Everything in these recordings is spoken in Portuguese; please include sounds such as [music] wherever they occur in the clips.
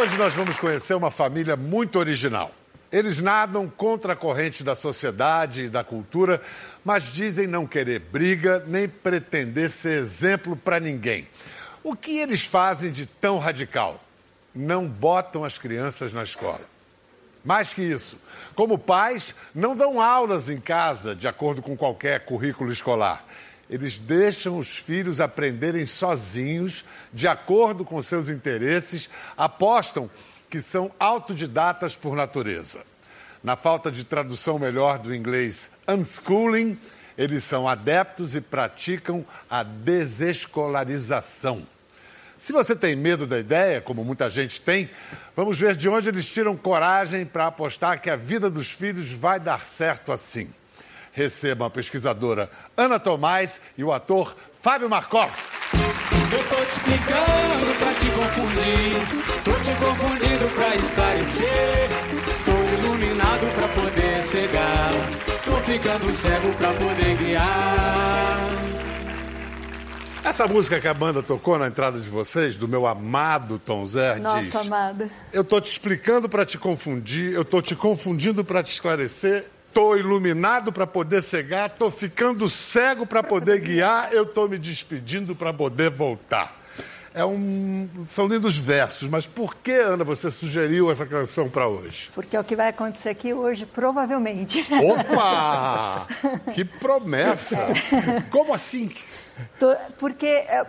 Hoje nós vamos conhecer uma família muito original. Eles nadam contra a corrente da sociedade e da cultura, mas dizem não querer briga nem pretender ser exemplo para ninguém. O que eles fazem de tão radical? Não botam as crianças na escola. Mais que isso, como pais, não dão aulas em casa de acordo com qualquer currículo escolar. Eles deixam os filhos aprenderem sozinhos, de acordo com seus interesses, apostam que são autodidatas por natureza. Na falta de tradução melhor do inglês unschooling, eles são adeptos e praticam a desescolarização. Se você tem medo da ideia, como muita gente tem, vamos ver de onde eles tiram coragem para apostar que a vida dos filhos vai dar certo assim. Receba a pesquisadora Ana Tomás e o ator Fábio Markov. Eu tô te explicando pra te confundir, tô te confundindo pra esclarecer, tô iluminado pra poder cegar, tô ficando cego pra poder guiar. Essa música que a banda tocou na entrada de vocês, do meu amado Tom Zé, Nossa, diz... amada. Eu tô te explicando para te confundir, eu tô te confundindo para te esclarecer, tô iluminado para poder cegar, tô ficando cego para poder guiar, eu tô me despedindo para poder voltar. É um... São lindos versos, mas por que, Ana, você sugeriu essa canção para hoje? Porque é o que vai acontecer aqui hoje, provavelmente. Opa! [laughs] que promessa! Como assim? Porque é,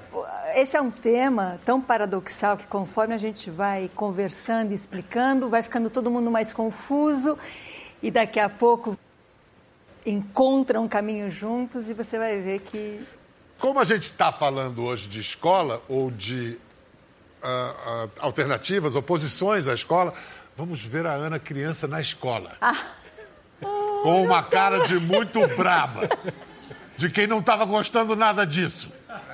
esse é um tema tão paradoxal que conforme a gente vai conversando e explicando, vai ficando todo mundo mais confuso e daqui a pouco encontram um caminho juntos e você vai ver que Como a gente está falando hoje de escola ou de ah, ah, alternativas, oposições à escola, vamos ver a Ana criança na escola. Com uma cara de muito braba. De quem não estava gostando nada disso.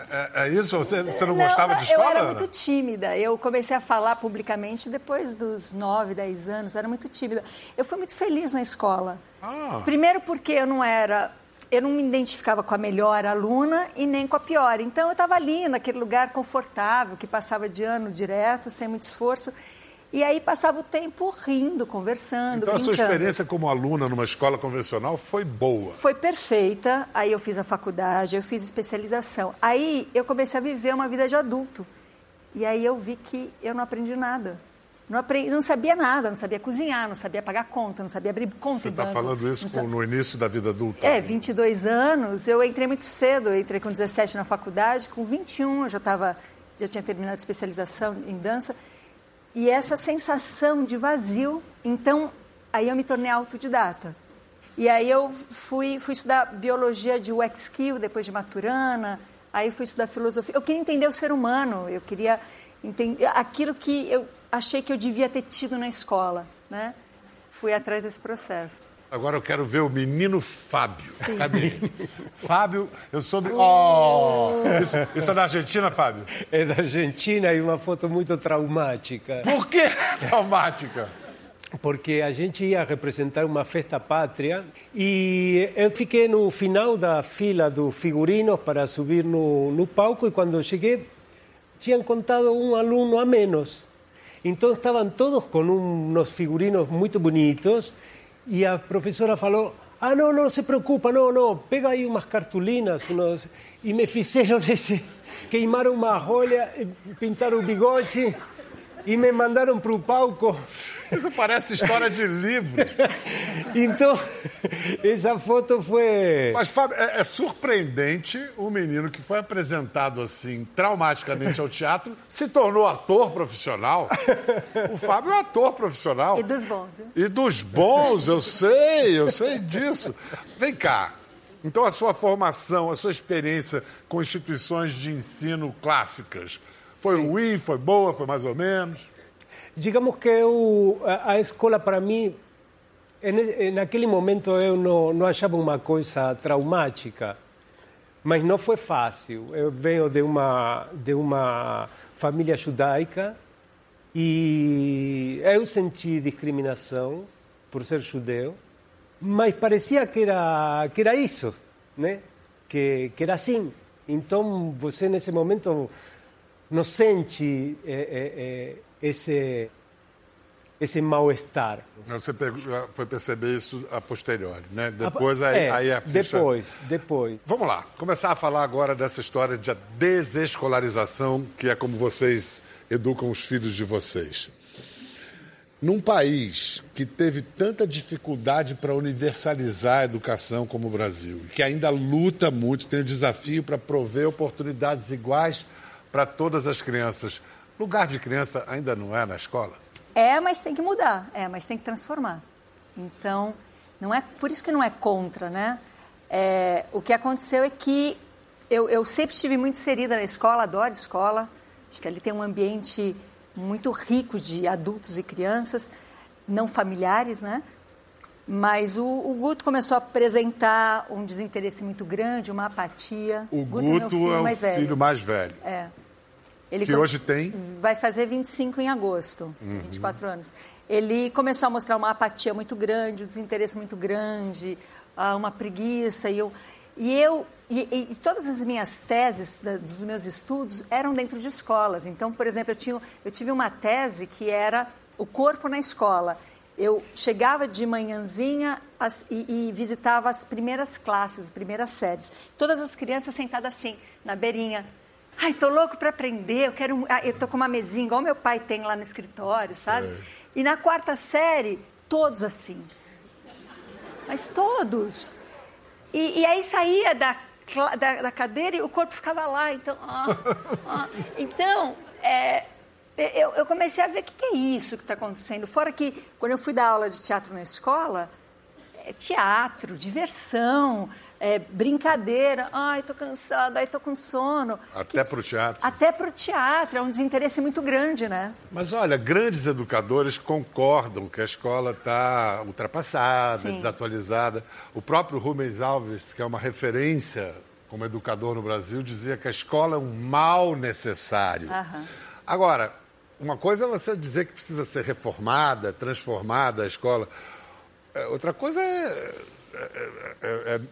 É, é isso? Você, você não, gostava não, de escola? Eu era muito tímida. Eu comecei a falar publicamente depois dos 9, 10 anos. Eu era muito tímida. Eu fui muito feliz na escola. Ah. Primeiro porque eu não era... Eu não me identificava com a melhor aluna e nem com a pior. Então, eu estava ali, naquele lugar confortável, que passava de ano direto, sem muito esforço. E aí passava o tempo rindo, conversando, Então a sua brincando. experiência como aluna numa escola convencional foi boa. Foi perfeita. Aí eu fiz a faculdade, eu fiz especialização. Aí eu comecei a viver uma vida de adulto. E aí eu vi que eu não aprendi nada. Não, aprendi, não sabia nada, não sabia cozinhar, não sabia pagar conta, não sabia abrir conta Você está falando isso com- no início da vida adulta? É, 22 anos, eu entrei muito cedo, eu entrei com 17 na faculdade, com 21 eu já estava, já tinha terminado a especialização em dança. E essa sensação de vazio, então aí eu me tornei autodidata. E aí eu fui, fui estudar biologia de UX Skill, depois de Maturana, aí fui estudar filosofia. Eu queria entender o ser humano, eu queria entender aquilo que eu achei que eu devia ter tido na escola, né? Fui atrás desse processo. Agora eu quero ver o menino Fábio. Cadê ele? [laughs] Fábio, eu soube. Oh! Isso, isso é na Argentina, Fábio? É da Argentina e uma foto muito traumática, Por que [laughs] traumática? porque a gente ia representar uma festa pátria e eu fiquei no final da fila dos figurinos para subir no, no palco e quando cheguei tinham contado um aluno a menos. Então estavam todos com uns figurinos muito bonitos e a professora falou: Ah, não, não se preocupa, não, não, pega aí umas cartolinas. Unos... E me fizeram esse. Queimaram uma rolha, pintaram o bigode e me mandaram para o palco. Isso parece história de livro. [laughs] Então, essa foto foi. Mas, Fábio, é, é surpreendente o menino que foi apresentado assim, traumaticamente ao teatro, se tornou ator profissional. O Fábio é ator profissional. E dos bons, viu? E dos bons, eu sei, eu sei disso. Vem cá. Então, a sua formação, a sua experiência com instituições de ensino clássicas, foi ruim, foi boa, foi mais ou menos? Digamos que eu, a, a escola para mim, em, naquele momento eu não, não achava uma coisa traumática, mas não foi fácil. Eu venho de uma, de uma família judaica e eu senti discriminação por ser judeu, mas parecia que era, que era isso, né? que, que era assim. Então você nesse momento não sente eh, eh, esse esse mal-estar. Você foi perceber isso a posteriori, né? Depois aí, é, aí a ficha... Depois, depois. Vamos lá, começar a falar agora dessa história de desescolarização, que é como vocês educam os filhos de vocês. Num país que teve tanta dificuldade para universalizar a educação como o Brasil, que ainda luta muito, tem o desafio para prover oportunidades iguais para todas as crianças, lugar de criança ainda não é na escola? É, mas tem que mudar, é, mas tem que transformar. Então, não é por isso que não é contra, né? É, o que aconteceu é que eu, eu sempre estive muito inserida na escola, adoro escola. Acho que ali tem um ambiente muito rico de adultos e crianças, não familiares, né? Mas o, o, Guto começou a apresentar um desinteresse muito grande, uma apatia. O Guto, Guto é, filho é o mais velho. filho mais velho. É. Ele que hoje tem? Vai fazer 25 em agosto, uhum. 24 anos. Ele começou a mostrar uma apatia muito grande, um desinteresse muito grande, ah, uma preguiça. E eu, e eu e, e, todas as minhas teses da, dos meus estudos eram dentro de escolas. Então, por exemplo, eu, tinha, eu tive uma tese que era o corpo na escola. Eu chegava de manhãzinha as, e, e, visitava as primeiras classes, as primeiras séries. Todas as crianças sentadas assim, na beirinha. Ai, tô louco para aprender, eu quero. Ah, eu tô com uma mesinha, igual meu pai tem lá no escritório, sabe? E na quarta série, todos assim. Mas todos. E, e aí saía da da, da, cadeira e o corpo ficava lá. Então, ah, ah. então é, eu, eu, comecei a ver o que, que é isso que está acontecendo. Fora que, quando eu fui dar aula de teatro na escola, é teatro, diversão, é, brincadeira. Ai, estou cansada, ai, estou com sono. Até para o teatro. Até para o teatro. É um desinteresse muito grande, né? Mas olha, grandes educadores concordam que a escola está ultrapassada, Sim. desatualizada. O próprio Rubens Alves, que é uma referência como educador no Brasil, dizia que a escola é um mal necessário. Uhum. Agora, uma coisa é você dizer que precisa ser reformada, transformada a escola. É, outra coisa é,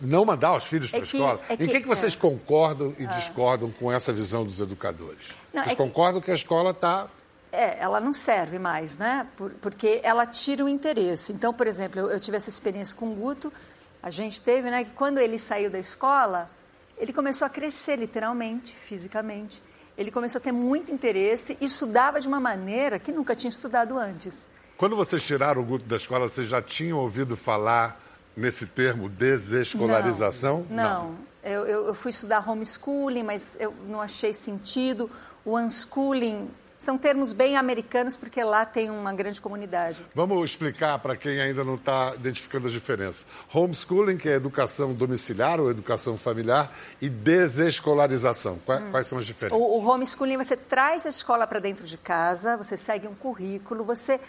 não mandar os filhos para a escola. É que, em que, que vocês concordam e discordam com essa visão dos educadores? Não, vocês concordam que... que a escola está é, ela não serve mais, né? Por, porque ela tira o interesse. Então, por exemplo, eu, eu, tive essa experiência com o Guto, a gente teve, né? Que quando ele saiu da escola, ele começou a crescer literalmente, fisicamente. Ele começou a ter muito interesse e estudava de uma maneira que nunca tinha estudado antes. Quando vocês tiraram o Guto da escola, vocês já tinham ouvido falar nesse termo desescolarização? Não. não. eu, eu, fui estudar homeschooling, mas eu não achei sentido. O unschooling são termos bem americanos, porque lá tem uma grande comunidade. Vamos explicar para quem ainda não está identificando as diferenças. Homeschooling, que é educação domiciliar ou educação familiar, e desescolarização. Quais, hum. quais são as diferenças? O, o homeschooling, você traz a escola para dentro de casa, você segue um currículo, você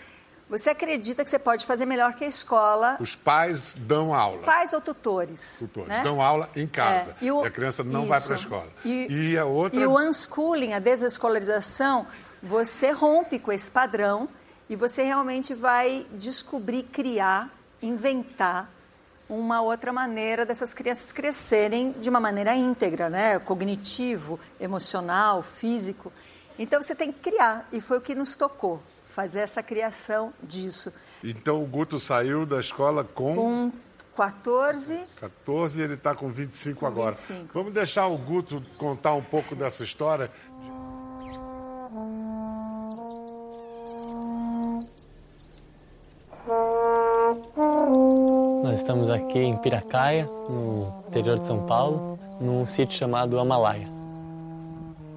você acredita que você pode fazer melhor que a escola? Os pais dão aula. Pais ou tutores. Tutores. Né? Dão aula em casa. É. E, o... e, a criança não Isso. vai para a escola. E, e, a outra... E o unschooling, a desescolarização, você rompe com esse padrão e você realmente vai descobrir, criar, inventar uma outra maneira dessas crianças crescerem de uma maneira íntegra, né? Cognitivo, emocional, físico. Então você tem que criar e foi o que nos tocou fazer essa criação disso. Então o Guto saiu da escola com. Com 14. 14 e ele está com 25 com agora. 25. Vamos deixar o Guto contar um pouco dessa história. Nós estamos aqui em Piracaia, no interior de São Paulo, num sítio chamado Amalaia.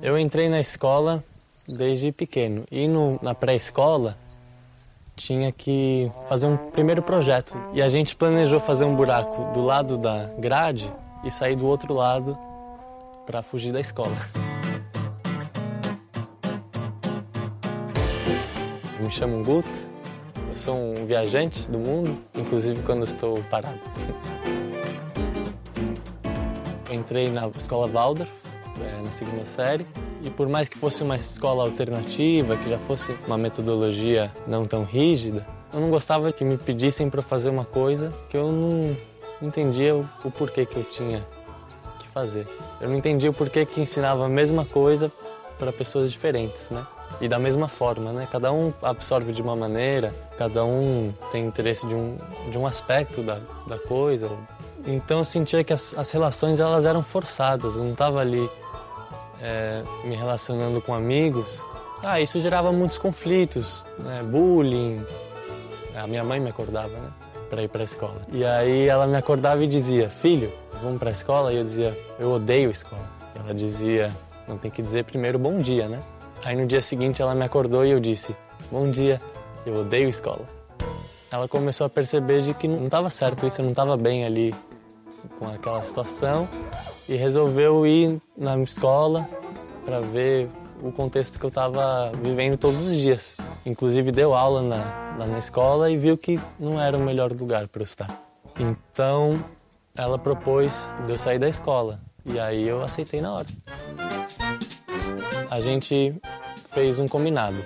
Eu entrei na escola desde pequeno. E no, na pré-escola tinha que fazer um primeiro projeto. E a gente planejou fazer um buraco do lado da grade e sair do outro lado para fugir da escola. Eu me chamo Guto, eu sou um viajante do mundo, inclusive quando estou parado. [laughs] Entrei na escola Waldorf, é, na segunda série, e por mais que fosse uma escola alternativa, que já fosse uma metodologia não tão rígida, eu não gostava que me pedissem para fazer uma coisa que eu não entendia o, o porquê que eu tinha que fazer. Eu não entendia o porquê que ensinava a mesma coisa para pessoas diferentes, né? e da mesma forma, né? Cada um absorve de uma maneira, cada um tem interesse de um, de um aspecto da, da coisa. Então eu sentia que as, as relações elas eram forçadas, eu não estava ali é, me relacionando com amigos. Ah, isso gerava muitos conflitos, né? bullying. A minha mãe me acordava, né? Para ir para a escola. E aí ela me acordava e dizia: Filho, vamos para a escola? E eu dizia: Eu odeio escola. E ela dizia: Não tem que dizer primeiro bom dia, né? Aí no dia seguinte ela me acordou e eu disse: Bom dia, eu odeio escola. Ela começou a perceber de que não estava certo isso, eu não estava bem ali com aquela situação e resolveu ir na escola para ver o contexto que eu estava vivendo todos os dias. Inclusive deu aula na, na escola e viu que não era o melhor lugar para eu estar. Então ela propôs de eu sair da escola e aí eu aceitei na hora a gente fez um combinado.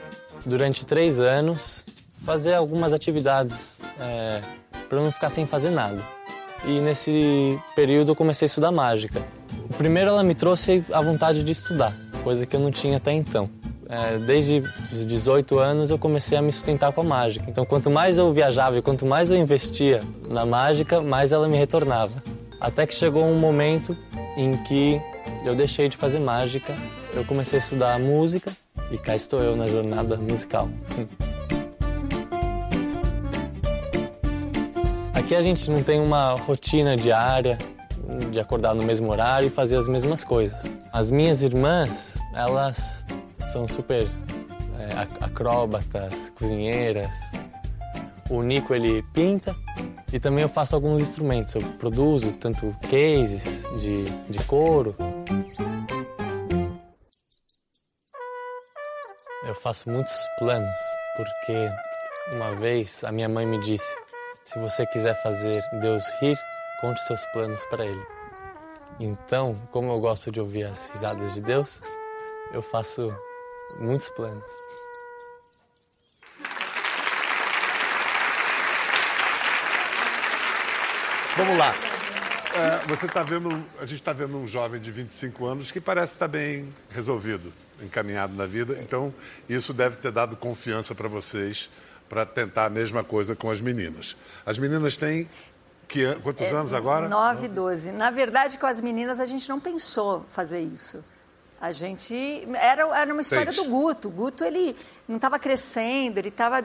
Durante três anos, fazer algumas atividades é, para não ficar sem fazer nada. E nesse período eu comecei a estudar mágica. Primeiro ela me trouxe a vontade de estudar, coisa que eu não tinha até então. É, desde os 18 anos eu comecei a me sustentar com a mágica. Então quanto mais eu viajava e quanto mais eu investia na mágica, mais ela me retornava. Até que chegou um momento em que eu deixei de fazer mágica eu comecei a estudar música e cá estou eu na jornada musical. [laughs] Aqui a gente não tem uma rotina diária de acordar no mesmo horário e fazer as mesmas coisas. As minhas irmãs, elas são super é, acróbatas, cozinheiras. O Nico ele pinta e também eu faço alguns instrumentos. Eu produzo tanto cases de, de couro Eu faço muitos planos, porque uma vez a minha mãe me disse: se você quiser fazer Deus rir, conte seus planos para Ele. Então, como eu gosto de ouvir as risadas de Deus, eu faço muitos planos. Vamos lá. É, você está vendo, a gente está vendo um jovem de 25 anos que parece estar bem resolvido encaminhado na vida. Então, isso deve ter dado confiança para vocês para tentar a mesma coisa com as meninas. As meninas têm que, quantos é, anos agora? 9 e 12. Na verdade, com as meninas a gente não pensou fazer isso. A gente. Era, era uma história Seis. do Guto. O Guto ele não estava crescendo, ele estava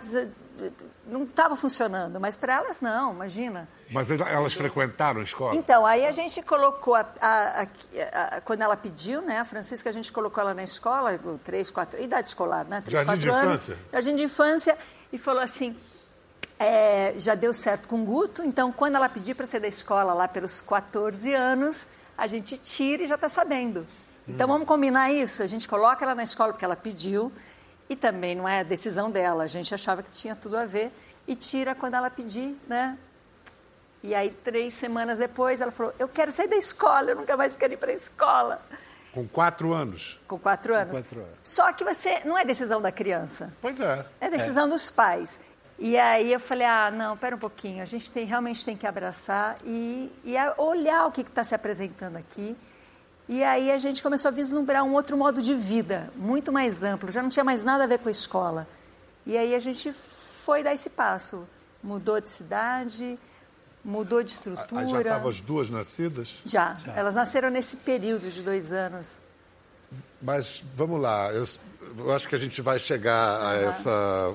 não estava funcionando, mas para elas não, imagina. Mas elas frequentaram a escola? Então, aí a gente colocou, a, a, a, quando ela pediu, né, a Francisca, a gente colocou ela na escola, três, quatro, idade escolar, né? Três, jardim quatro de anos, infância? Jardim de infância, e falou assim, é, já deu certo com o Guto, então quando ela pedir para ser da escola lá pelos 14 anos, a gente tira e já está sabendo. Então hum. vamos combinar isso, a gente coloca ela na escola porque ela pediu, e também não é decisão dela, a gente achava que tinha tudo a ver e tira quando ela pedir, né? E aí, três semanas depois, ela falou: Eu quero sair da escola, eu nunca mais quero ir para a escola. Com quatro anos? Com quatro anos. Com quatro anos. Só que você. Não é decisão da criança. Pois é. É decisão é. dos pais. E aí eu falei: Ah, não, pera um pouquinho, a gente tem, realmente tem que abraçar e, e olhar o que está se apresentando aqui e aí a gente começou a vislumbrar um outro modo de vida, muito mais amplo, já não tinha mais nada a ver com a escola. E aí a gente foi dar esse passo, mudou de cidade, mudou de estrutura. Aí já estavam as duas nascidas? Já. já, elas nasceram nesse período de dois anos. Mas vamos lá, eu, eu acho que a gente vai chegar a uhum. essa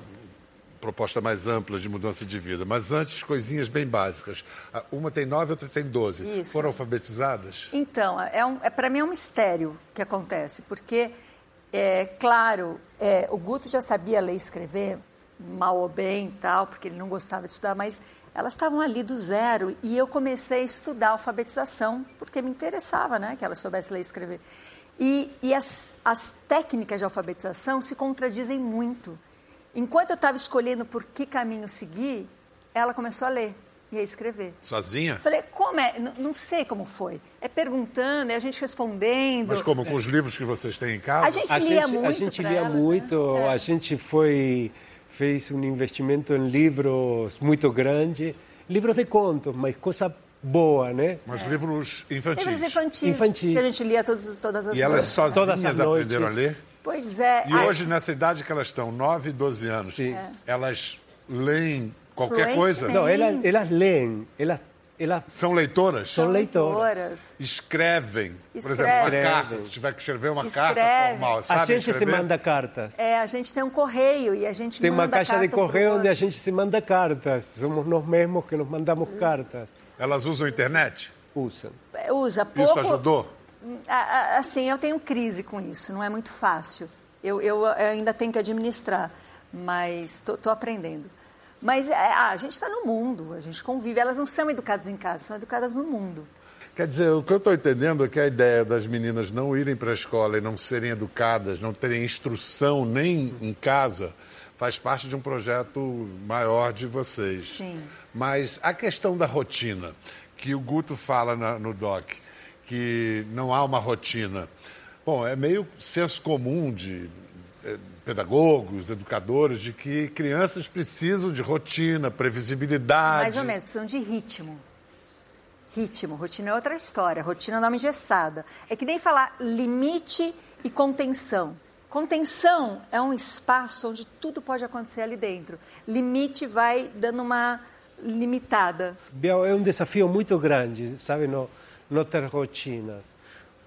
proposta mais ampla de mudança de vida. Mas antes, coisinhas bem básicas. Uma tem nove, outra tem doze. Isso. Foram alfabetizadas? Então, é um, é, para mim é um mistério que acontece, porque, é, claro, é, o Guto já sabia ler e escrever, mal ou bem e tal, porque ele não gostava de estudar, mas elas estavam ali do zero e eu comecei a estudar alfabetização, porque me interessava né, que elas soubessem ler e escrever. E, e as, as técnicas de alfabetização se contradizem muito. Enquanto eu estava escolhendo por que caminho seguir, ela começou a ler e a escrever. Sozinha? Falei, como é? N não sei como foi. É perguntando, é a gente respondendo. Mas como? Com os livros que vocês têm em casa? A gente a lia gente, muito. A gente lia elas, muito, né? a gente foi, fez um investimento em livros muito grande. Livros de contos, mas coisa boa, né? Mas é. livros infantis. Livros infantis, infantis. Que a gente lia todos, todas as E elas sozinhas aprenderam a ler? Pois é. E hoje, nessa idade que elas estão, 9 e 12 anos, Sim. elas leem qualquer Fluentemente. coisa? Não, elas, elas leem, elas, elas São leitoras? são leitoras. Escrevem. Por exemplo, uma carta. Se tiver que escrever uma carta Escrevem. formal, A sabe gente se escrever? manda cartas. É, a gente tem um correio e a gente Tem uma manda caixa de carta pro correio onde a gente se manda cartas. Somos nós mesmos que nos mandamos cartas. Elas usam internet? Usam. Usa pouco. Isso ajudou? A- a- Assim, eu tenho crise com isso, não é muito fácil. Eu- eu ainda tenho que administrar, mas estou aprendendo. Mas é, ah, a gente está no mundo, a gente convive. Elas não são educadas em casa, são educadas no mundo. Quer dizer, o que eu estou entendendo é que a ideia das meninas não irem para a escola e não serem educadas, não terem instrução nem em casa, faz parte de um projeto maior de vocês. Sim. Mas a questão da rotina, que o Guto fala na- no DOC, que não há uma rotina. Bom, é meio senso comum de eh, pedagogos, educadores, de que crianças precisam de rotina, previsibilidade. Mais ou menos, precisam de ritmo. Ritmo, rotina é outra história. Rotina não é uma engessada. É que nem falar limite e contenção. Contenção é um espaço onde tudo pode acontecer ali dentro. Limite vai dando uma limitada. Biel, É um desafio muito grande, sabe, não, não ter rotina.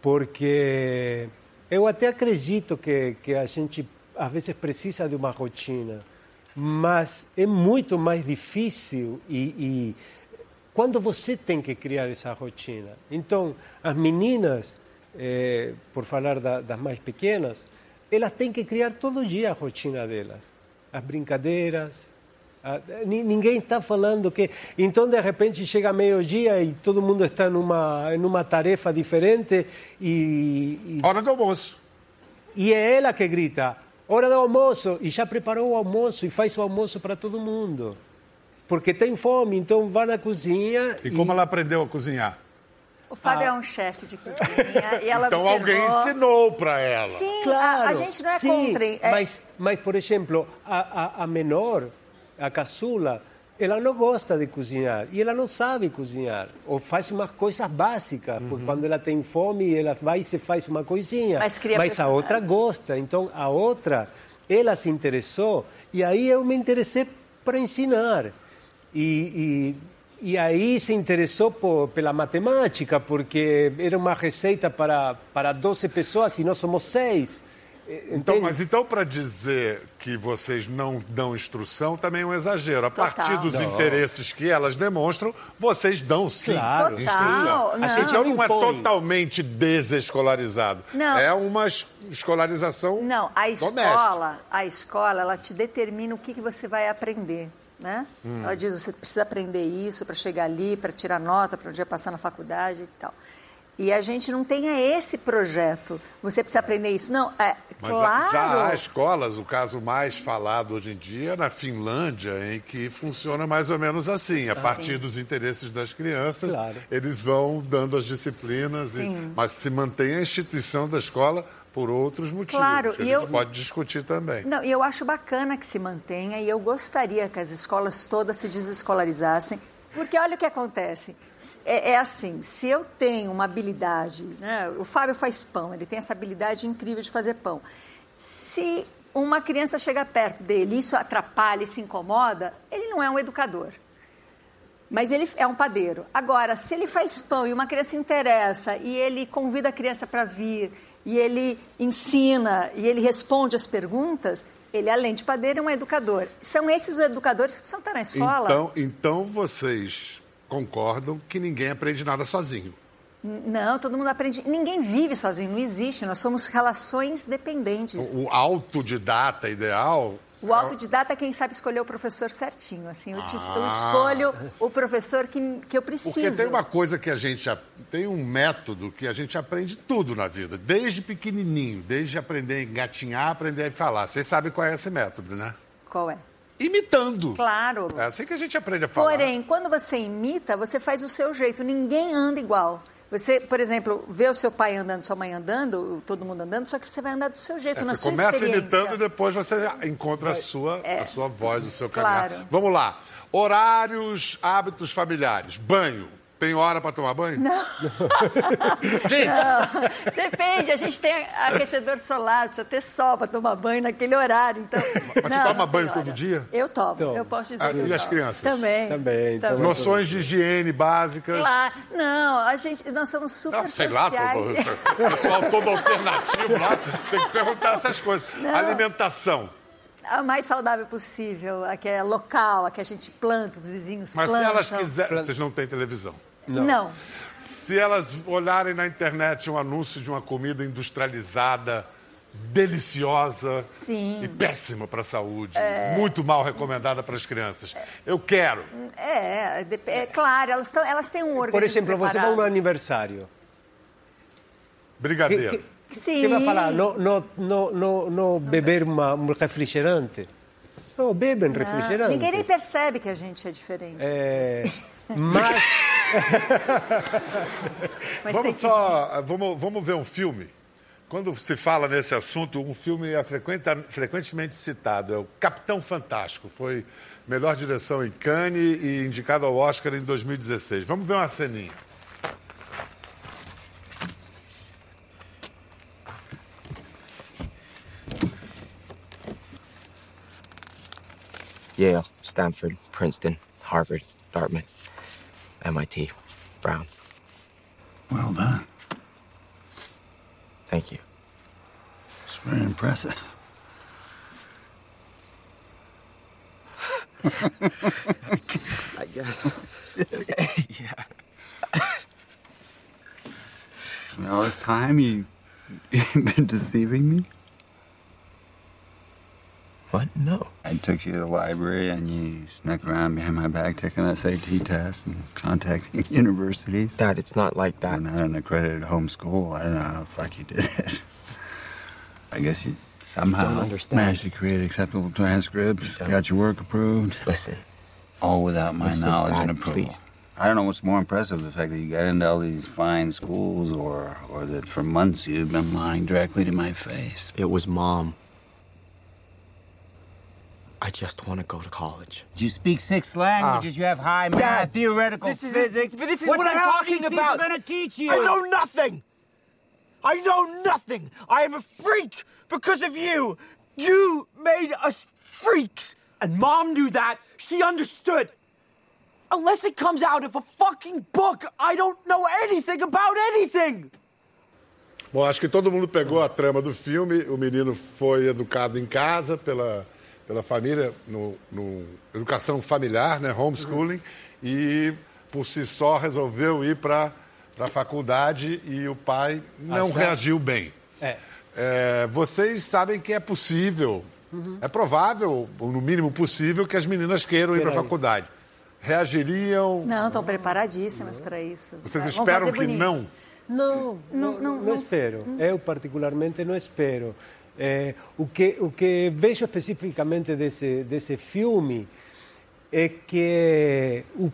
Porque eu até acredito que, que a gente às vezes precisa de uma rotina, mas é muito mais difícil e, e quando você tem que criar essa rotina. Então, as meninas, eh, por falar da- das mais pequenas, elas têm que criar todo dia a rotina delas. As brincadeiras. a- ni- ninguém está falando que. Então, de repente, chega meio-dia e todo mundo está numa, numa tarefa diferente e, e Hora do almoço. e é ela que grita, hora do almoço, e já preparou o almoço e faz o almoço para todo mundo. Porque tem fome, então vai na cozinha E como ela aprendeu a cozinhar? O Fábio Ah. é um chefe de cozinha e ela Então observou... alguém ensinou para ela. Sim, a, a gente não é sim, contra. é- Mas, mas, por exemplo, a, a, a menor, a caçula, ela não gosta de cozinhar e ela não sabe cozinhar. Ou faz umas coisas básicas, Uhum. porque quando ela tem fome, ela vai e se faz uma coisinha. Mas cria a outra gosta. Então, a outra, ela se interessou e aí eu me interessei para ensinar. E, e, e aí se interessou por, pela matemática, porque era uma receita para, para 12 pessoas e nós somos seis. Então, Entende? mas então, para dizer que vocês não dão instrução, também é um exagero. A Total. partir dos Não. interesses que elas demonstram, vocês dão sim Claro. instrução. Não. Então não é totalmente desescolarizado. Não. É uma es- escolarização Não, a doméstica. escola, a escola, ela te determina o que, que você vai aprender, né? Hum. Ela diz, você precisa aprender isso para chegar ali, para tirar nota, para um dia passar na faculdade e tal. E a gente não tem esse projeto. Você precisa aprender isso. Não, é Mas claro. já há escolas, o caso mais falado hoje em dia é na Finlândia, em que funciona mais ou menos assim. A partir dos interesses das crianças, Claro. eles vão dando as disciplinas, e- mas se mantém a instituição da escola por outros motivos. Claro, que a e gente eu- pode discutir também. Não, e eu acho bacana que se mantenha e eu gostaria que as escolas todas se desescolarizassem, porque olha o que acontece. É, é assim, se eu tenho uma habilidade, né? o Fábio faz pão, ele tem essa habilidade incrível de fazer pão. Se uma criança chega perto dele, isso atrapalha e se incomoda, ele não é um educador. Mas ele é um padeiro. Agora, se ele faz pão e uma criança interessa e ele convida a criança para vir e ele ensina e ele responde as perguntas, ele, além de padeiro, é um educador. São esses os educadores que precisam estar na escola. Então, então vocês concordam que ninguém aprende nada sozinho. Não, todo mundo aprende. Ninguém vive sozinho, não existe. Nós somos relações dependentes. O autodidata ideal O autodidata é quem sabe escolher o professor certinho. Assim, eu, te- eu Ah. escolho o professor que, que eu preciso. Porque tem uma coisa que a gente. Tem um método que a gente aprende tudo na vida, desde pequenininho, desde aprender a engatinhar, aprender a falar. Vocês sabem qual é esse método, né? Qual é? Imitando. Claro. É assim que a gente aprende a falar. Porém, quando você imita, você faz o seu jeito. Ninguém anda igual. Você, por exemplo, vê o seu pai andando, sua mãe andando, todo mundo andando, só que você vai andar do seu jeito, É, na você sua começa experiência. imitando e depois você encontra a sua, a sua voz, o seu caminhar. Claro. Vamos lá. Horários, hábitos familiares. Banho. Tem hora para tomar banho? Não. [laughs] Gente, Não, depende, a gente tem aquecedor solar, precisa ter sol para tomar banho naquele horário. Então, Mas você não, toma não banho todo hora. dia? Eu tomo, eu posso dizer Ah, que eu e as tomo. crianças? Também. Também, também. noções de higiene básicas. Claro. Não, a gente, nós somos super Não, sei lá, sociais. todo, o pessoal todo alternativo lá, tem que perguntar essas coisas. Alimentação. A mais saudável possível, a que é local, a que a gente planta, os vizinhos Mas plantam. se elas quiserem. Vocês não têm televisão. Não. Se elas olharem na internet um anúncio de uma comida industrializada, deliciosa Sim. e péssima para a saúde, muito mal recomendada para as crianças, eu quero. É, dep- é claro, elas, tão, elas têm um organismo Por exemplo, você vai a preparado. um aniversário. Que, Brigadeiro. que, Sim. que vai falar? Não, não, não, não, não beber uma, um refrigerante? Não, bebem Ah, refrigerante. Ninguém nem percebe que a gente é diferente. É, [laughs] mas Mas Vamos só. Vamos, vamos ver um filme. Quando se fala nesse assunto, um filme é frequenta- frequentemente citado. É o Capitão Fantástico. Foi melhor direção em Cannes e indicado ao Oscar em 2016. Vamos ver uma ceninha. Yale, Stanford, Princeton, Harvard, Dartmouth, MIT, Brown. Well done. Thank you. It's very impressive. [laughs] I guess. [laughs] yeah. All this time you you've [laughs] been deceiving me? What? No. I took you to the library and you snuck around behind my back taking SAT tests and contacting [laughs] universities. Dad, it's not like that. I'm not an accredited homeschool. I don't know how the fuck you did it. I guess you somehow understand. managed to create acceptable transcripts, You got your work approved, Listen, all without my Listen, knowledge Dad, and approval. please. I don't know what's more impressive, the fact that you got into all these fine schools or or that for months you've been lying directly to my face. it was mom. I just want to go to college. You speak six languages. Ah. you have high math, theoretical this is- physics. but this is what what I'm hell talking are these about. People gonna teach you. I know nothing. I know nothing. I am a freak because of you. You made us freaks. And mom knew that. She understood. Unless it comes out of a fucking book, I don't know anything about anything. Bom, acho que todo mundo pegou a trama do filme. O menino foi educado em casa pela, pela família, no, no educação familiar, né, homeschooling, e por si só resolveu ir para a faculdade e o pai não Achar- reagiu bem. é, É, vocês sabem que é possível, é provável, ou no mínimo possível, que as meninas queiram ir para a faculdade. Reagiriam? Não, estão preparadíssimas para isso. Vocês Vamos esperam que bonito. não? Não, não, não- não, não- espero. Eu, particularmente, não espero. Eh, o, que, o que vejo especificamente desse, desse filme é que o,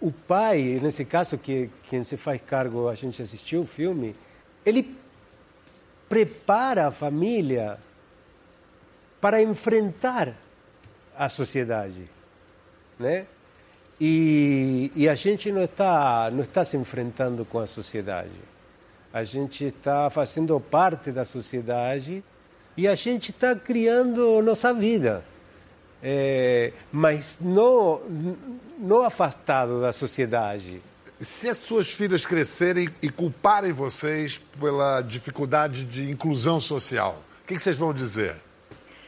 o pai, nesse caso, que quem se faz cargo, a gente assistiu o filme, ele prepara a família para enfrentar a sociedade, né? E, e a gente não está não está se enfrentando com a sociedade. A gente está fazendo parte da sociedade e a gente está criando nossa vida, É, mas não não afastado da sociedade. Se as suas filhas crescerem e culparem vocês pela dificuldade de inclusão social, o que, que vocês vão dizer?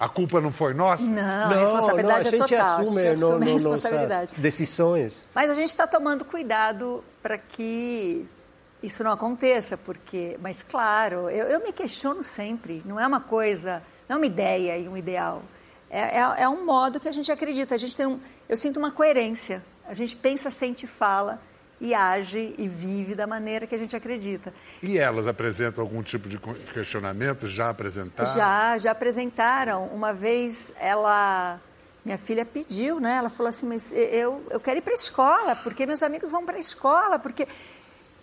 A culpa não foi nossa? Não, a responsabilidade a gente é total. assume, a gente assume no- a responsabilidade. nossas decisões. Mas a gente está tomando cuidado para que isso não aconteça, porque, mas claro, eu, eu me questiono sempre. Não é uma coisa, não é uma ideia e um ideal. É, é, é um modo que a gente acredita. A gente tem um, eu sinto uma coerência. A gente pensa, sente, fala e age e vive da maneira que a gente acredita. E elas apresentam algum tipo de questionamento? Já apresentaram? Já, já apresentaram. Uma vez ela, minha filha pediu, né? Ela falou assim, mas eu, eu quero ir para a escola, porque meus amigos vão para a escola, porque...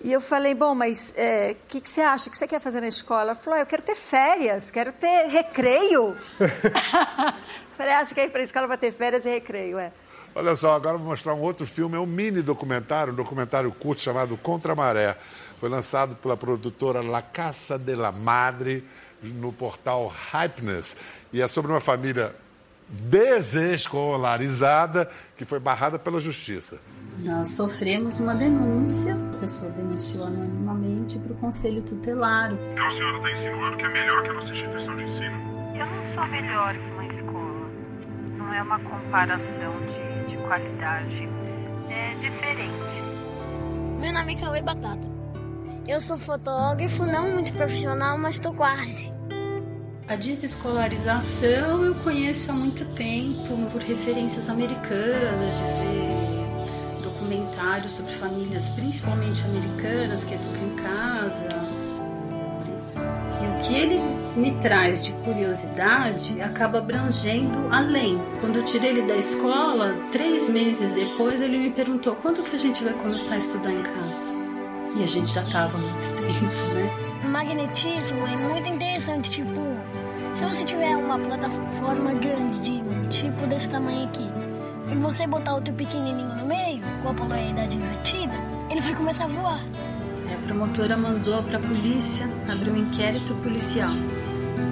E eu falei, bom, mas o é, que, que você acha? O que você quer fazer na escola? Ela falou, ah, eu quero ter férias, quero ter recreio. [laughs] [laughs] falei, ah, você quer ir para a escola para ter férias e recreio, é. Olha só, agora vou mostrar um outro filme, é um mini documentário, um documentário curto chamado Contra a Maré. Foi lançado pela produtora La Casa de la Madre no portal Hypeness e é sobre uma família desescolarizada que foi barrada pela justiça. Nós sofremos uma denúncia, a pessoa denunciou anonimamente para o Conselho Tutelar. Então a senhora está insinuando que é melhor que a nossa instituição de ensino? Eu não sou melhor que uma escola. Não é uma comparação de, de qualidade. É diferente. Meu nome é Cauê Batata. Eu sou fotógrafo, não muito profissional, mas estou quase. A desescolarização eu conheço há muito tempo por referências americanas, de ver documentários sobre famílias, principalmente americanas, que educam em casa. E o que ele me traz de curiosidade acaba abrangendo além. Quando eu tirei ele da escola, três meses depois, ele me perguntou quando que a gente vai começar a estudar em casa. E a gente já estava há muito [laughs] tempo, né? Magnetismo é muito interessante, tipo, se você tiver uma plataforma grande de tipo desse tamanho aqui, e você botar o teu pequenininho no meio, com a polaridade invertida, ele vai começar a voar. A promotora mandou para a polícia abrir um inquérito policial.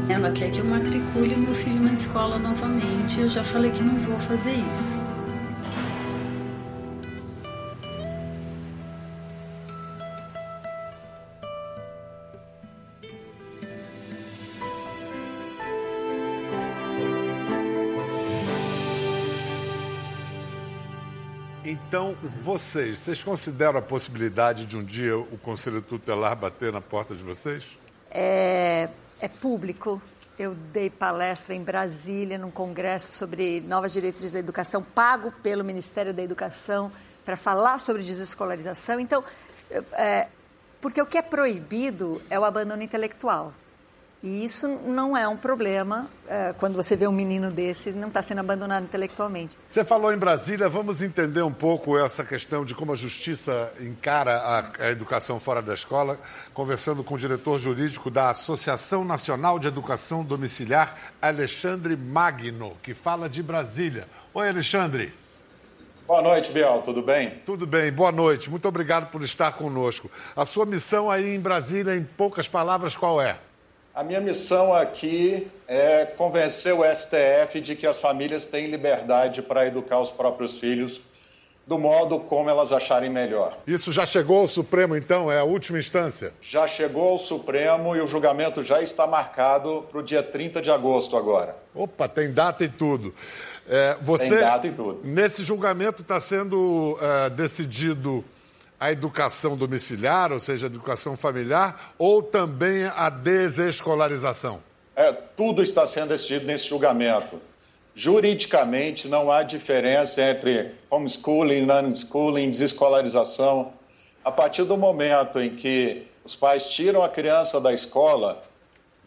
Ela quer que eu matricule meu filho na escola novamente. Eu já falei que não vou fazer isso. Então, vocês, vocês consideram a possibilidade de um dia o Conselho Tutelar bater na porta de vocês? É, é público. Eu dei palestra em Brasília, num congresso sobre novas diretrizes da educação, pago pelo Ministério da Educação, para falar sobre desescolarização. Então, é, porque o que é proibido é o abandono intelectual. E isso não é um problema é, quando você vê um menino desse não está sendo abandonado intelectualmente. Você falou em Brasília, vamos entender um pouco essa questão de como a justiça encara a, a educação fora da escola, conversando com o diretor jurídico da Associação Nacional de Educação Domiciliar, Alexandre Magno, que fala de Brasília. Oi, Alexandre. Boa noite, Biel, tudo bem? Tudo bem, boa noite. Muito obrigado por estar conosco. A sua missão aí em Brasília, em poucas palavras, qual é? A minha missão aqui é convencer o STF de que as famílias têm liberdade para educar os próprios filhos do modo como elas acharem melhor. Isso já chegou ao Supremo, então? É a última instância? Já chegou ao Supremo e o julgamento já está marcado para o dia 30 de agosto agora. Opa, tem data e tudo. É, você, tem data e tudo. Nesse julgamento está sendo uh, decidido a educação domiciliar, ou seja, a educação familiar, ou também a desescolarização? É, tudo está sendo decidido nesse julgamento. Juridicamente, não há diferença entre homeschooling, unschooling, desescolarização. A partir do momento em que os pais tiram a criança da escola,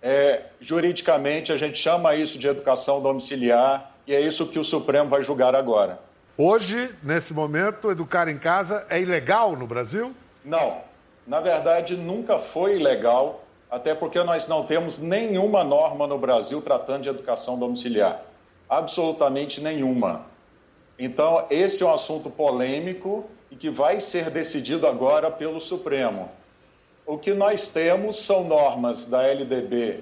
é, juridicamente a gente chama isso de educação domiciliar e é isso que o Supremo vai julgar agora. Hoje, nesse momento, educar em casa é ilegal no Brasil? Não. Na verdade, nunca foi ilegal, até porque nós não temos nenhuma norma no Brasil tratando de educação domiciliar. Absolutamente nenhuma. Então, esse é um assunto polêmico e que vai ser decidido agora pelo Supremo. O que nós temos são normas da LDB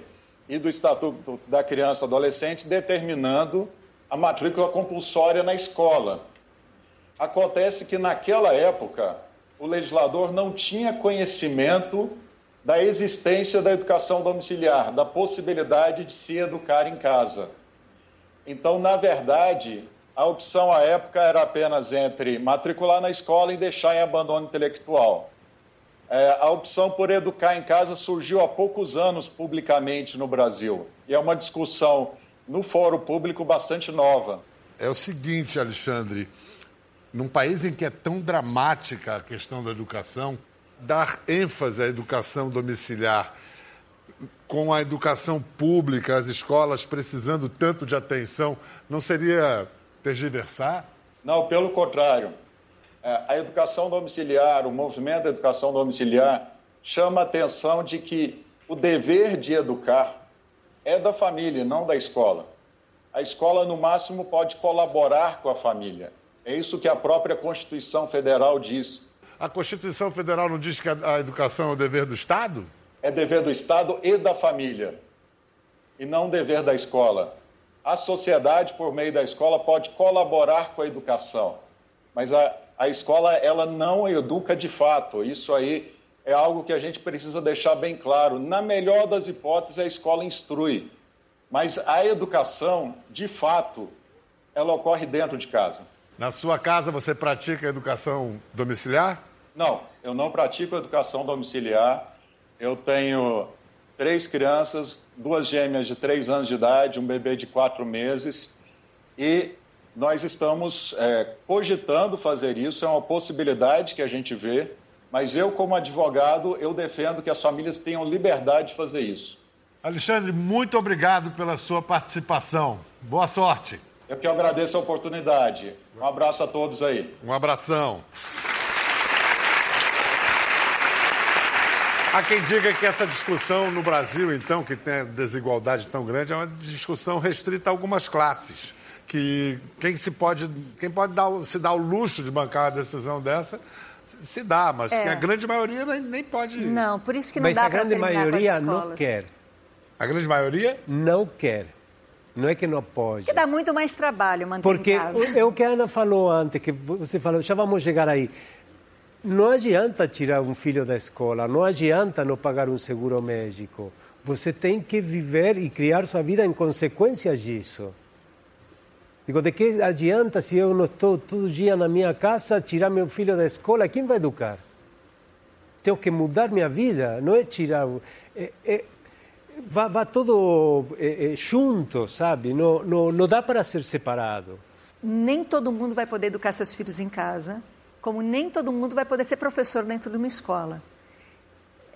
e do Estatuto da Criança e Adolescente determinando a matrícula compulsória na escola. Acontece que naquela época o legislador não tinha conhecimento da existência da educação domiciliar, da possibilidade de se educar em casa. Então, na verdade, a opção à época era apenas entre matricular na escola e deixar em abandono intelectual. É, a opção por educar em casa surgiu há poucos anos publicamente no Brasil. E é uma discussão no fórum público bastante nova. É o seguinte, Alexandre, num país em que é tão dramática a questão da educação, dar ênfase à educação domiciliar com a educação pública, as escolas precisando tanto de atenção, não seria tergiversar? Não, pelo contrário. É, a educação domiciliar, o movimento da educação domiciliar, chama a atenção de que o dever de educar é da família, não da escola. A escola, no máximo, pode colaborar com a família. É isso que a própria Constituição Federal diz. A Constituição Federal não diz que a, educação é o dever do Estado? É dever do Estado e da família, e não dever da escola. A sociedade, por meio da escola, pode colaborar com a educação, mas a, a escola ela não educa de fato. Isso aí é algo que a gente precisa deixar bem claro. Na melhor das hipóteses, a escola instrui, mas a educação, de fato, ela ocorre dentro de casa. Na sua casa você pratica educação domiciliar? Não, eu não pratico educação domiciliar. Eu tenho três crianças, duas gêmeas de três anos de idade, um bebê de quatro meses, e nós estamos é, cogitando fazer isso, é uma possibilidade que a gente vê, mas eu, como advogado, eu defendo que as famílias tenham liberdade de fazer isso. Alexandre, muito obrigado pela sua participação. Boa sorte. Eu que agradeço a oportunidade. Um abraço a todos aí. Um abração. Há quem diga que essa discussão no Brasil, então, que tem a desigualdade tão grande, é uma discussão restrita a algumas classes. Que quem se pode, quem pode dar, se dar o luxo de bancar uma decisão dessa, se dá, mas É. que a grande maioria nem, pode. Não, por isso que não Mas dá a para grande terminar maioria com as não quer. A grande maioria? Não quer. Não é que não pode. Porque dá muito mais trabalho manter Porque em casa. o- é o que a Ana falou antes, que você falou, já vamos chegar aí. Não adianta tirar um filho da escola, não adianta não pagar um seguro médico. Você tem que viver e criar sua vida em consequência disso. Digo, de que adianta se eu não estou todo dia na minha casa, tirar meu filho da escola? Quem vai educar? Tenho que mudar minha vida, não é tirar. É, é, vai, vai todo é, junto, sabe? Não, não, não dá para ser separado. Nem todo mundo vai poder educar seus filhos em casa, como nem todo mundo vai poder ser professor dentro de uma escola.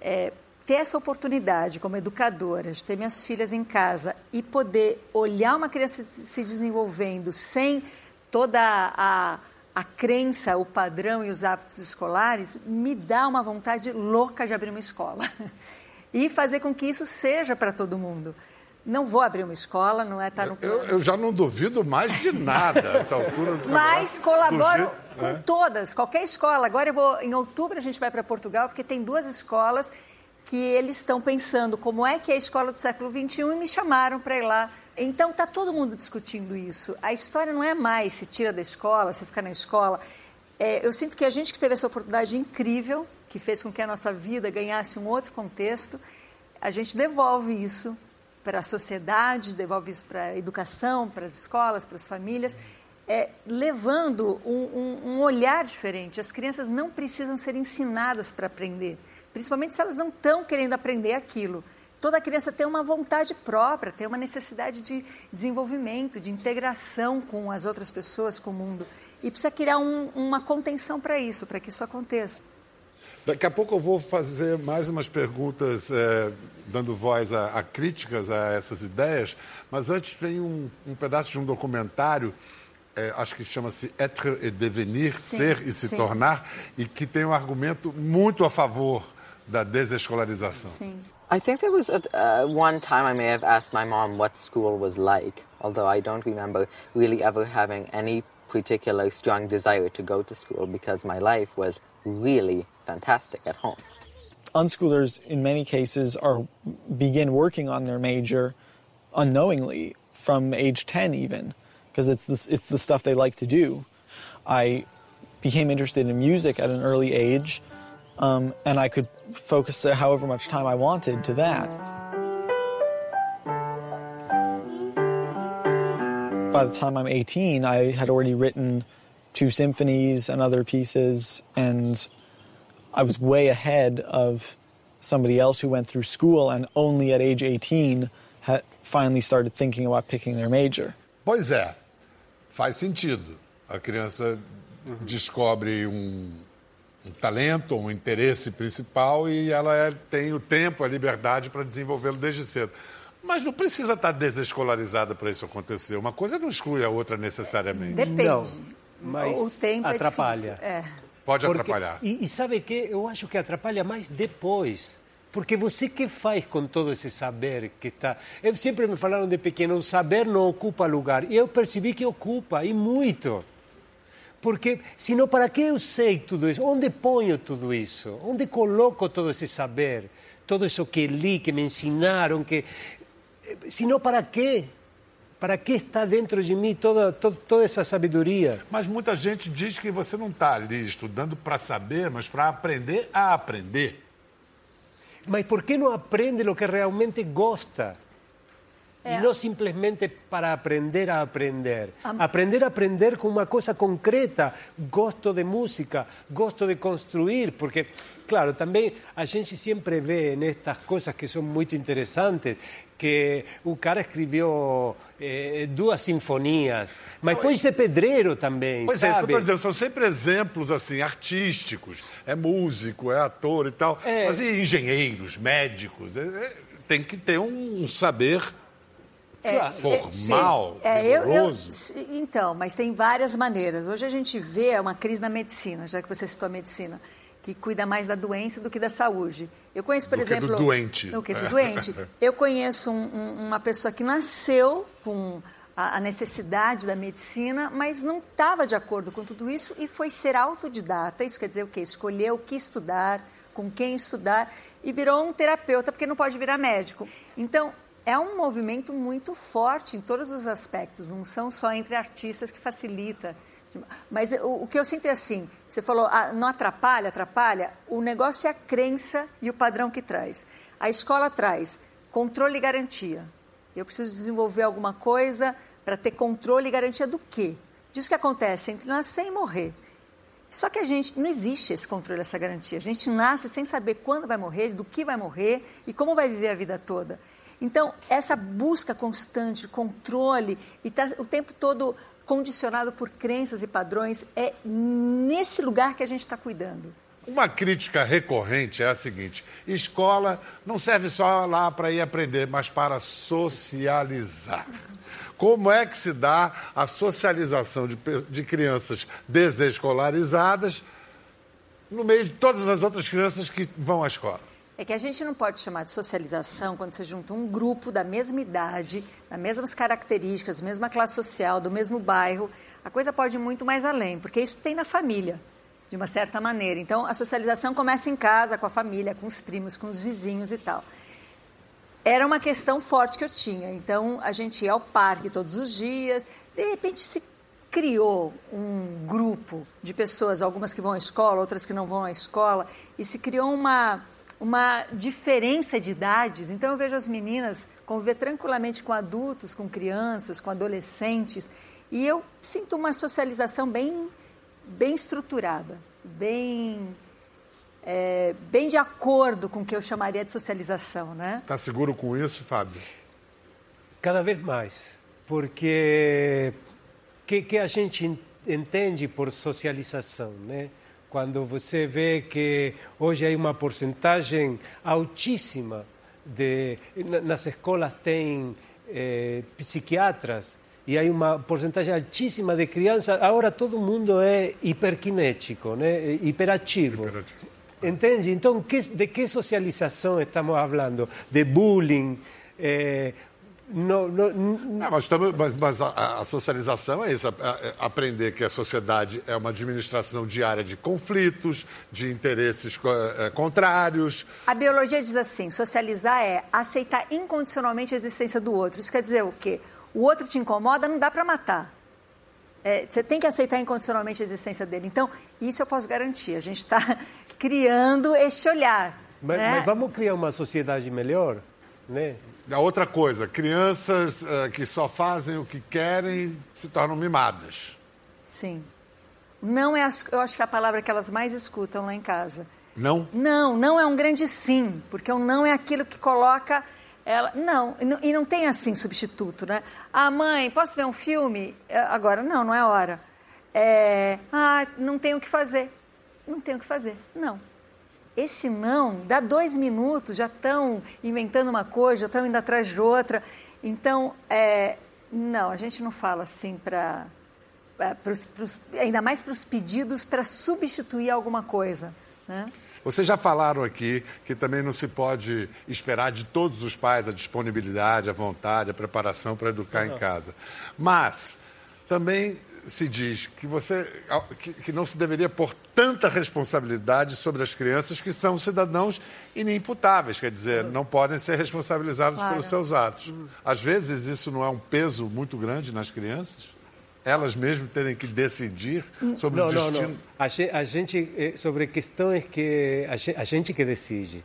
É, ter essa oportunidade como educadora, de ter minhas filhas em casa e poder olhar uma criança se desenvolvendo sem toda a, a crença, o padrão e os hábitos escolares, me dá uma vontade louca de abrir uma escola. [laughs] E fazer com que isso seja para todo mundo. Não vou abrir uma escola, não é estar no Eu, eu já não duvido mais de nada nessa altura. do mas colaboro com né? todas, qualquer escola. Agora eu vou, em outubro a gente vai para Portugal, porque tem duas escolas que eles estão pensando como é que é a escola do século XXI e me chamaram para ir lá. Então está todo mundo discutindo isso. A história não é mais se tira da escola, se fica na escola. É, eu sinto que a gente que teve essa oportunidade incrível, que fez com que a nossa vida ganhasse um outro contexto, a gente devolve isso para a sociedade, devolve isso para a educação, para as escolas, para as famílias, é, levando um, um- um olhar diferente. As crianças não precisam ser ensinadas para aprender, principalmente se elas não estão querendo aprender aquilo. Toda criança tem uma vontade própria, tem uma necessidade de desenvolvimento, de integração com as outras pessoas, com o mundo. E precisa criar um- uma contenção para isso, para que isso aconteça. Daqui a pouco eu vou fazer mais umas perguntas, eh, dando voz a, a críticas a essas ideias, mas antes vem um, um pedaço de um documentário, eh, acho que chama-se Être et Devenir, Sim, Ser e Se sim. Tornar, e que tem um argumento muito a favor da desescolarização. Sim. I think there was a, uh, one time I may have asked my mom what school was like, although I don't remember really ever having any particular strong desire to go to school because my life was really fantastic at home. unschoolers in many cases are begin working on their major unknowingly from age 10 even because it's the, it's the stuff they like to do i became interested in music at an early age um, and i could focus however much time i wanted to that by the time i'm 18 i had already written two symphonies and other pieces and I was way ahead of somebody else who went through school and only at age 18 had finally started thinking about picking their major. Pois é, faz sentido. A criança descobre um, um talento, um interesse principal e ela é- tem o tempo, a liberdade para desenvolvê-lo desde cedo. Mas não precisa estar desescolarizada para isso acontecer. Uma coisa não exclui a outra necessariamente. Depende. Não, mas o tempo atrapalha. é. É. Pode Porque- atrapalhar. E, e sabe que eu acho que atrapalha mais depois. Porque você que faz com todo esse saber que está. Eu sempre me falaram de pequeno, o saber não ocupa lugar. E eu percebi que ocupa, e muito. Porque, senão, para que eu sei tudo isso? Onde ponho tudo isso? Onde coloco todo esse saber? Todo isso que li, que me ensinaram, que... Senão, para quê? Para que está dentro de mim toda, toda, toda essa sabedoria? Mas muita gente diz que você não está ali estudando para saber, mas para aprender a aprender. Mas por que não aprende o que realmente gosta? É. E não simplesmente para aprender a aprender. Aprender a aprender com uma coisa concreta. Gosto de música, gosto de construir, porque, claro, também a gente sempre vê nestas coisas que são muito interessantes que o cara escreveu eh, duas sinfonias, mas pode ser pedreiro também, Pois é, isso que eu sabe? estou dizendo, são sempre exemplos assim, artísticos. É músico, é ator e tal. É. Mas e engenheiros, médicos? É, é, tem que ter um saber É, formal, é, é, eu- eu- então, mas tem várias maneiras. Hoje a gente vê uma crise na medicina, já que você citou a medicina, que cuida mais da doença do que da saúde. Eu conheço, por Do que do exemplo, doente. do que do É. doente. [laughs] Eu conheço um- um- uma pessoa que nasceu com a, a necessidade da medicina, mas não estava de acordo com tudo isso e foi ser autodidata. Isso quer dizer o quê? Escolheu o que estudar, com quem estudar e virou um terapeuta porque não pode virar médico. Então é um movimento muito forte em todos os aspectos. Não são só entre artistas que facilita. Mas o, o que eu sinto é assim: você falou, ah, não atrapalha, atrapalha. O negócio é a crença e o padrão que traz. A escola traz controle e garantia. Eu preciso desenvolver alguma coisa para ter controle e garantia do quê? Disso que acontece entre nascer e morrer. Só que a gente não existe esse controle, essa garantia. A gente nasce sem saber quando vai morrer, do que vai morrer e como vai viver a vida toda. Então, essa busca constante controle e tá o tempo todo condicionado por crenças e padrões é nesse lugar que a gente está cuidando. Uma crítica recorrente é a seguinte: escola não serve só lá para ir aprender, mas para socializar. Como é que se dá a socialização de, de crianças desescolarizadas no meio de todas as outras crianças que vão à escola? É que a gente não pode chamar de socialização quando você junta um grupo da mesma idade, das mesmas características, mesma classe social, do mesmo bairro. A coisa pode ir muito mais além, porque isso tem na família, de uma certa maneira. Então, a socialização começa em casa, com a família, com os primos, com os vizinhos e tal. Era uma questão forte que eu tinha. Então, a gente ia ao parque todos os dias. De repente, se criou um grupo de pessoas, algumas que vão à escola, outras que não vão à escola, e se criou uma, uma diferença de idades. Então, eu vejo as meninas conviver tranquilamente com adultos, com crianças, com adolescentes, e eu sinto uma socialização bem, bem estruturada, bem, é, bem de acordo com o que eu chamaria de socialização, né? Está seguro com isso, Fábio? Cada vez mais, porque que, que a gente en- entende por socialização, né? Quando você vê que hoje há uma porcentagem altíssima de na- nas escolas tem eh, psiquiatras e há uma porcentagem altíssima de crianças. Agora todo mundo é hiperkinético, né? Hiperativo. Entende? Então, que- de que socialização estamos falando? De bullying? eh, no- no- É, mas, estamos- mas- mas a, a socialização é isso: a- a- aprender que a sociedade é uma administração diária de conflitos, de interesses co- eh, contrários. A biologia diz assim: socializar é aceitar incondicionalmente a existência do outro. Isso quer dizer o quê? O outro te incomoda, não dá para matar. É, você tem que aceitar incondicionalmente a existência dele. Então, isso eu posso garantir. A gente está [laughs] criando este olhar. Mas, né? mas vamos criar uma sociedade melhor, né? A outra coisa, crianças eh, que só fazem o que querem se tornam mimadas. Sim. Não é, as- eu acho que é a palavra que elas mais escutam lá em casa. Não? Não, não é um grande sim, porque o não é aquilo que coloca ela. Não, e não, e não tem assim substituto, né? Ah, mãe, posso ver um filme? É, Agora, não, não é hora. É, ah, não tenho o que fazer. Não tenho o que fazer. Não. Esse não, dá dois minutos, já estão inventando uma coisa, já estão indo atrás de outra. Então, é, não, a gente não fala assim para. ainda mais para os pedidos para substituir alguma coisa. Né? Vocês já falaram aqui que também não se pode esperar de todos os pais a disponibilidade, a vontade, a preparação para educar em casa. Mas também se diz que você que, que, não se deveria pôr tanta responsabilidade sobre as crianças que são cidadãos inimputáveis, quer dizer, não podem ser responsabilizados claro. pelos seus atos. Às vezes isso não é um peso muito grande nas crianças? Elas mesmas terem que decidir sobre não, o destino? Não, não. A gente, eh, sobre questões que a gente que decide.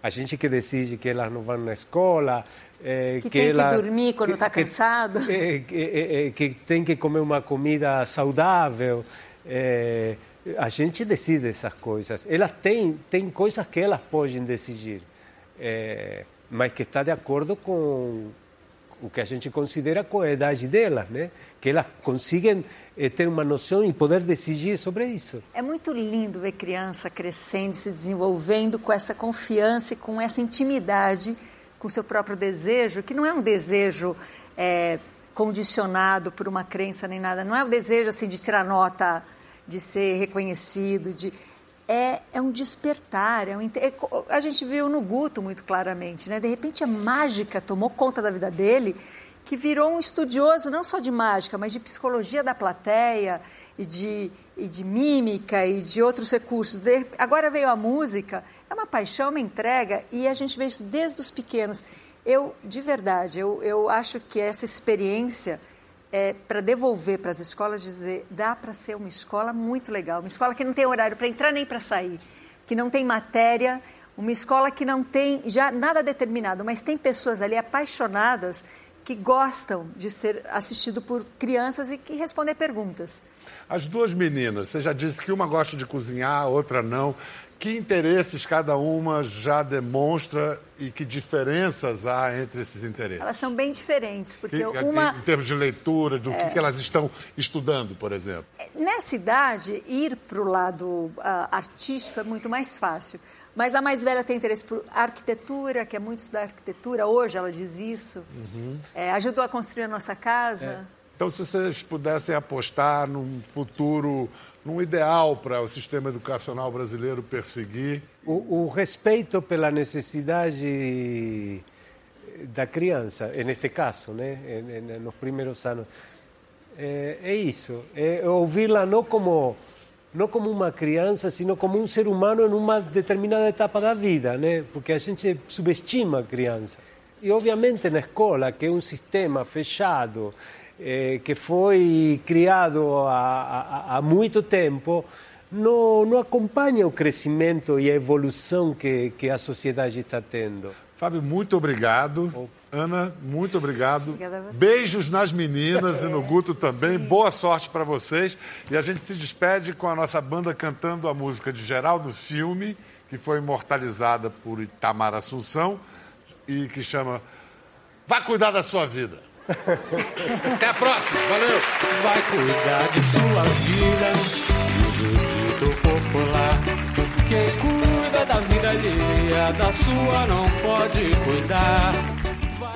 A gente que decide que elas não vão na escola, é, que, que, tem ela, que dormir quando está cansado. [laughs] Que, que, que, tem que comer uma comida saudável. É, a gente decide essas coisas. Elas têm, têm coisas que elas podem decidir, é, mas que está de acordo com o que a gente considera com a idade delas, né? que elas conseguem é, ter uma noção e poder decidir sobre isso. É muito lindo ver criança crescendo, se desenvolvendo com essa confiança e com essa intimidade com o seu próprio desejo, que não é um desejo é, condicionado por uma crença nem nada, não é um desejo assim de tirar nota, de ser reconhecido, de é, é um despertar, é um, é, a gente viu no Guto muito claramente, né? De repente a mágica tomou conta da vida dele, que virou um estudioso não só de mágica, mas de psicologia da plateia e de, e de mímica e de outros recursos. De, agora veio a música é uma paixão, uma entrega, e a gente vê isso desde os pequenos. Eu, de verdade, eu, eu acho que essa experiência é para devolver para as escolas, dizer, dá para ser uma escola muito legal, uma escola que não tem horário para entrar nem para sair, que não tem matéria, uma escola que não tem já nada determinado, mas tem pessoas ali apaixonadas que gostam de ser assistido por crianças e que responder perguntas. As duas meninas, você já disse que uma gosta de cozinhar, a outra não. Que interesses cada uma já demonstra e que diferenças há entre esses interesses? Elas são bem diferentes, porque que, uma... Em termos de leitura, de o é... que elas estão estudando, por exemplo. Nessa idade, ir para o lado uh, artístico é muito mais fácil. Mas a mais velha tem interesse por arquitetura, quer muito estudar arquitetura. Hoje ela diz isso. Uhum. É, ajudou a construir a nossa casa. É. Então, se vocês pudessem apostar num futuro num ideal para o sistema educacional brasileiro perseguir? O, o, respeito pela necessidade da criança, neste caso, né, nos primeiros anos. É, é isso, é ouvi-la não como não como uma criança, sino como um ser humano em uma determinada etapa da vida, né? Porque a gente subestima a criança. E obviamente na escola, que é um sistema fechado, eh, que foi criado há, há, há muito tempo, não, não, acompanha o crescimento e a evolução que, que a sociedade está tendo. Fábio, muito obrigado. Ana, muito obrigado. Beijos nas meninas e no Guto também. Sim. Boa sorte para vocês. E a gente se despede com a nossa banda cantando a música de Geraldo Filme, que foi imortalizada por Itamar Assunção e que chama Vai Cuidar da Sua Vida. [laughs] Até a próxima. Valeu. Vai cuidar de sua vida. E o popular. Quem cuida da vida alheia, da sua não pode cuidar.